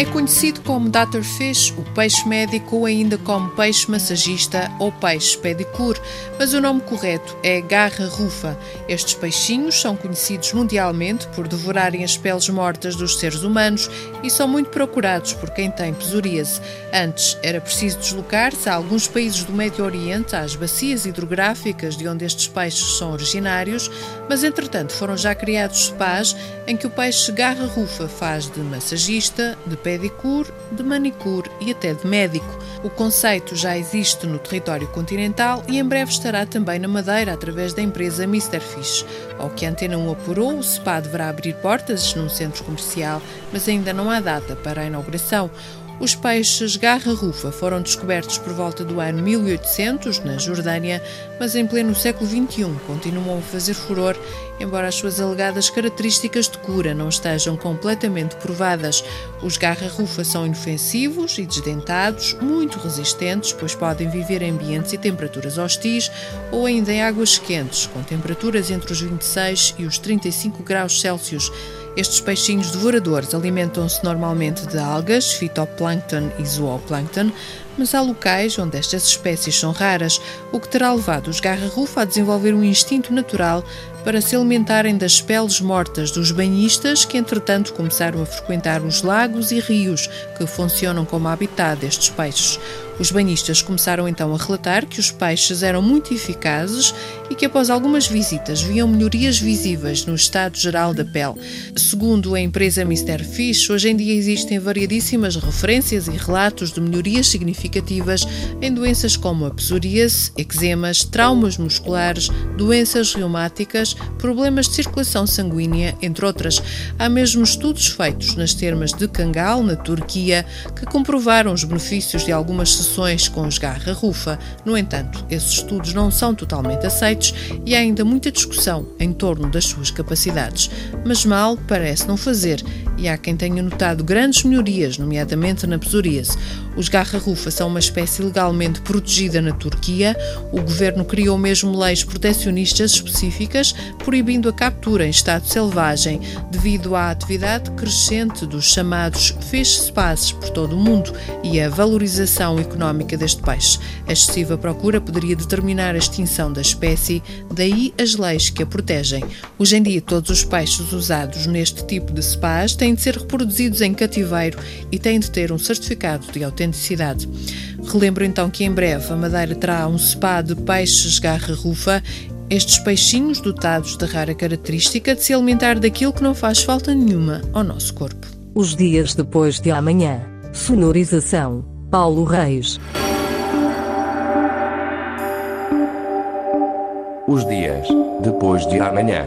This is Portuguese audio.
É conhecido como Fish, o peixe médico ou ainda como peixe massagista ou peixe pedicure, mas o nome correto é garra rufa. Estes peixinhos são conhecidos mundialmente por devorarem as peles mortas dos seres humanos e são muito procurados por quem tem psoríase. Antes era preciso deslocar-se a alguns países do Médio Oriente, às bacias hidrográficas de onde estes peixes são originários, mas entretanto foram já criados spas em que o peixe garra rufa faz de massagista, de de manicure e até de médico. O conceito já existe no território continental e em breve estará também na Madeira através da empresa Mr. Fish. Ao que a Antena 1 apurou, o SPA deverá abrir portas num centro comercial, mas ainda não há data para a inauguração. Os peixes garra-rufa foram descobertos por volta do ano 1800 na Jordânia, mas em pleno século XXI continuam a fazer furor, embora as suas alegadas características de cura não estejam completamente provadas. Os garra-rufa são inofensivos e desdentados, muito resistentes, pois podem viver em ambientes e temperaturas hostis ou ainda em águas quentes, com temperaturas entre os 26 e os 35 graus Celsius. Estes peixinhos devoradores alimentam-se normalmente de algas, fitoplâncton e zooplâncton, mas há locais onde estas espécies são raras, o que terá levado os garra-rufa a desenvolver um instinto natural para se alimentarem das peles mortas dos banhistas que, entretanto, começaram a frequentar os lagos e rios que funcionam como habitat destes peixes. Os banhistas começaram então a relatar que os peixes eram muito eficazes e que, após algumas visitas, viam melhorias visíveis no estado geral da pele. Segundo a empresa Mr. Fish, hoje em dia existem variadíssimas referências e relatos de melhorias significativas em doenças como a psoríase, eczemas, traumas musculares, doenças reumáticas, problemas de circulação sanguínea, entre outras. Há mesmo estudos feitos nas termas de Kangal, na Turquia, que comprovaram os benefícios de algumas sessões com os garra-rufa. No entanto, esses estudos não são totalmente aceitos e há ainda muita discussão em torno das suas capacidades. Mas mal parece não fazer e há quem tenha notado grandes melhorias, nomeadamente na psoríase. Os garra-rufa são uma espécie legalmente protegida na Turquia. O governo criou mesmo leis protecionistas específicas, proibindo a captura em estado selvagem, devido à atividade crescente dos chamados fish spas por todo o mundo e à valorização económica deste peixe. A excessiva procura poderia determinar a extinção da espécie, daí as leis que a protegem. Hoje em dia, todos os peixes usados neste tipo de spas têm de ser reproduzidos em cativeiro e têm de ter um certificado de autenticidade. Relembro então que em breve a Madeira terá um spa de peixes garra-rufa estes peixinhos dotados da rara característica de se alimentar daquilo que não faz falta nenhuma ao nosso corpo. Os dias depois de amanhã. Sonorização. Paulo Reis. Os dias depois de amanhã.